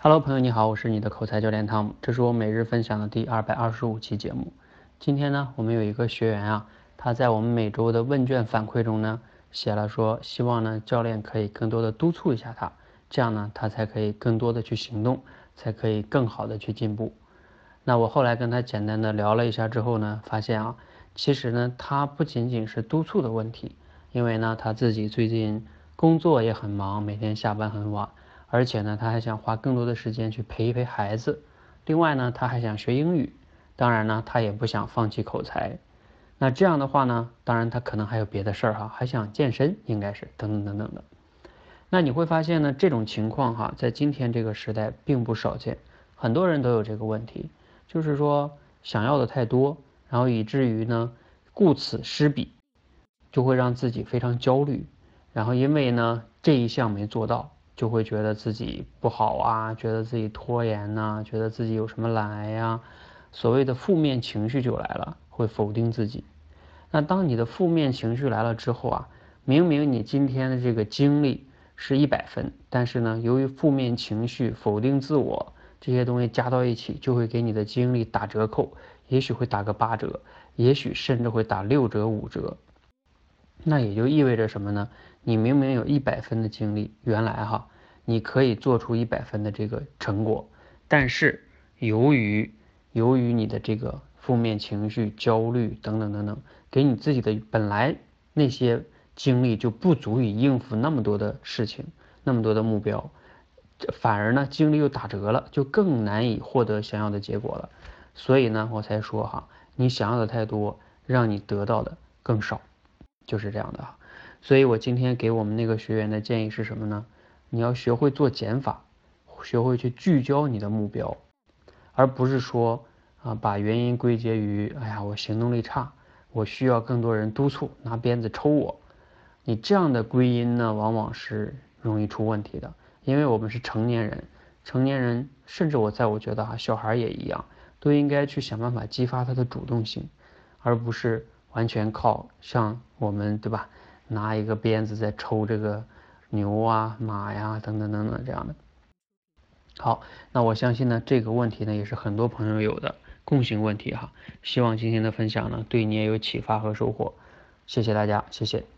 Hello，朋友你好，我是你的口才教练汤姆，这是我每日分享的第二百二十五期节目。今天呢，我们有一个学员啊，他在我们每周的问卷反馈中呢，写了说希望呢教练可以更多的督促一下他，这样呢他才可以更多的去行动，才可以更好的去进步。那我后来跟他简单的聊了一下之后呢，发现啊，其实呢他不仅仅是督促的问题，因为呢他自己最近工作也很忙，每天下班很晚。而且呢，他还想花更多的时间去陪一陪孩子。另外呢，他还想学英语。当然呢，他也不想放弃口才。那这样的话呢，当然他可能还有别的事儿哈，还想健身，应该是等等等等的。那你会发现呢，这种情况哈，在今天这个时代并不少见，很多人都有这个问题，就是说想要的太多，然后以至于呢，顾此失彼，就会让自己非常焦虑。然后因为呢，这一项没做到。就会觉得自己不好啊，觉得自己拖延呐，觉得自己有什么懒呀，所谓的负面情绪就来了，会否定自己。那当你的负面情绪来了之后啊，明明你今天的这个精力是一百分，但是呢，由于负面情绪、否定自我这些东西加到一起，就会给你的精力打折扣，也许会打个八折，也许甚至会打六折、五折。那也就意味着什么呢？你明明有一百分的精力，原来哈，你可以做出一百分的这个成果，但是由于由于你的这个负面情绪、焦虑等等等等，给你自己的本来那些精力就不足以应付那么多的事情，那么多的目标，反而呢精力又打折了，就更难以获得想要的结果了。所以呢，我才说哈，你想要的太多，让你得到的更少。就是这样的哈，所以我今天给我们那个学员的建议是什么呢？你要学会做减法，学会去聚焦你的目标，而不是说啊把原因归结于哎呀我行动力差，我需要更多人督促拿鞭子抽我。你这样的归因呢，往往是容易出问题的，因为我们是成年人，成年人甚至我在我觉得哈小孩也一样，都应该去想办法激发他的主动性，而不是。完全靠像我们对吧，拿一个鞭子在抽这个牛啊、马呀等等等等这样的。好，那我相信呢，这个问题呢也是很多朋友有的共性问题哈。希望今天的分享呢对你也有启发和收获。谢谢大家，谢谢。